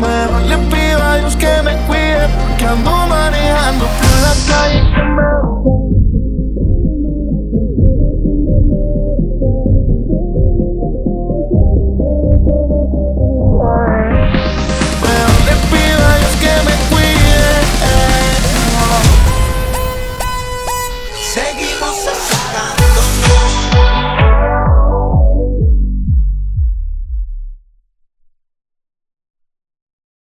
Me valen piba Dios que me cuide Porque ando manejando por la calle que me... Seguimos así.